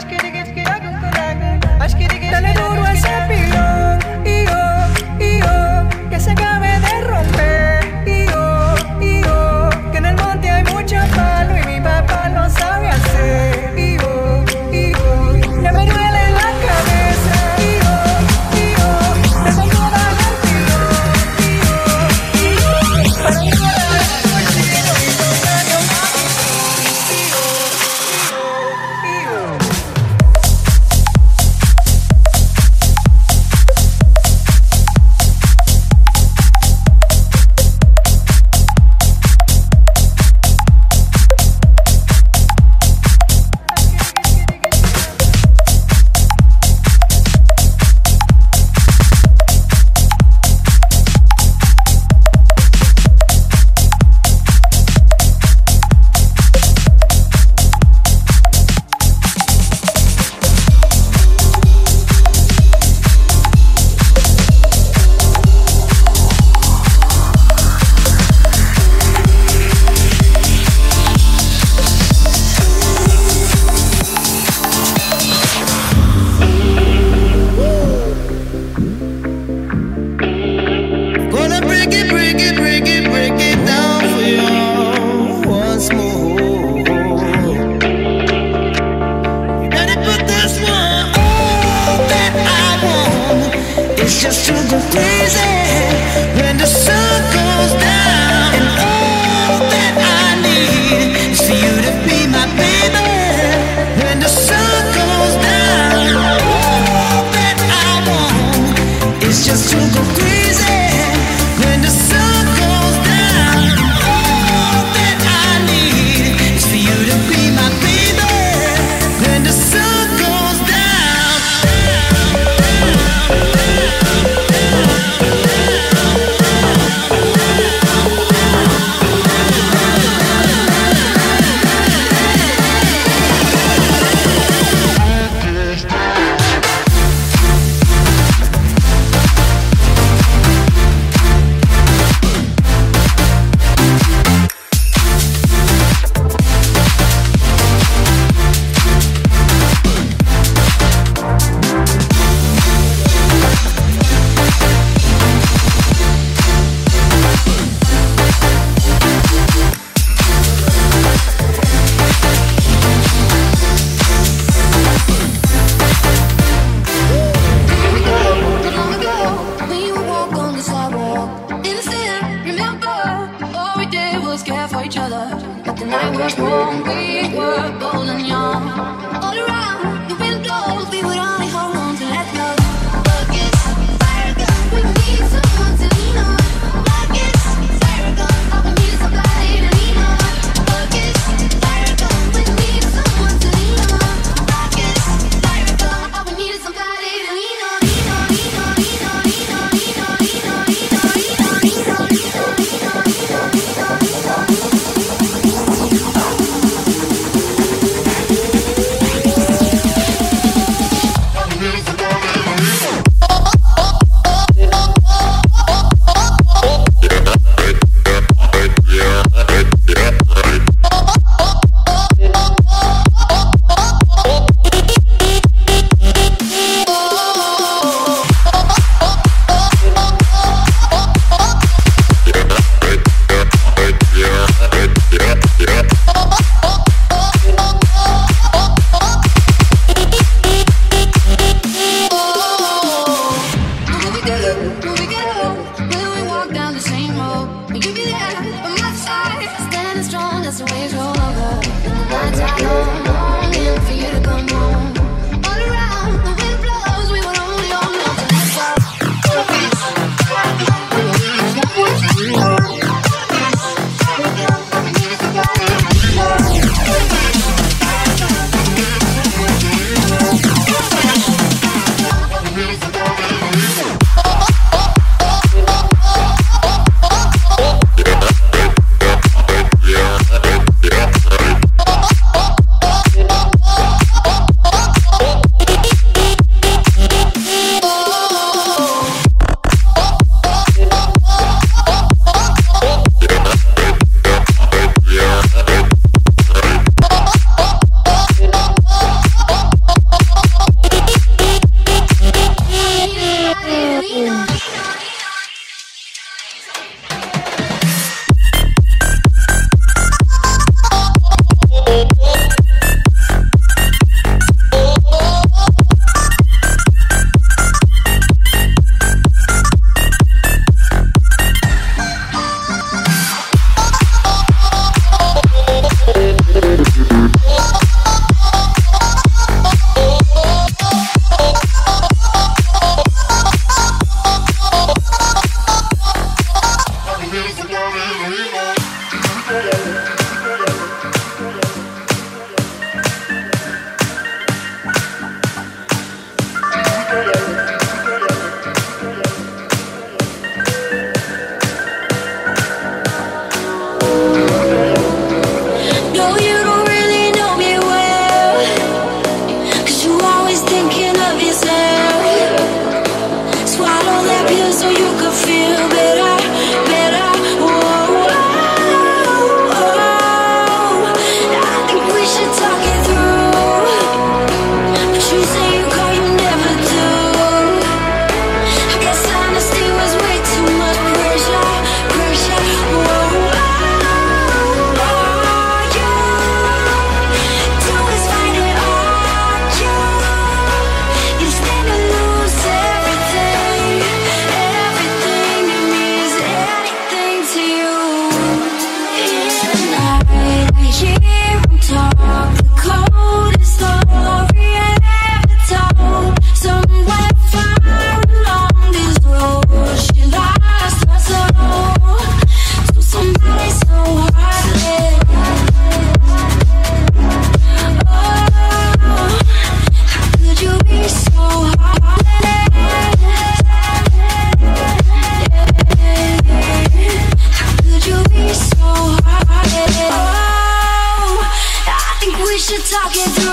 Dale easy I was born, we were golden young. All around Thank you. Through. You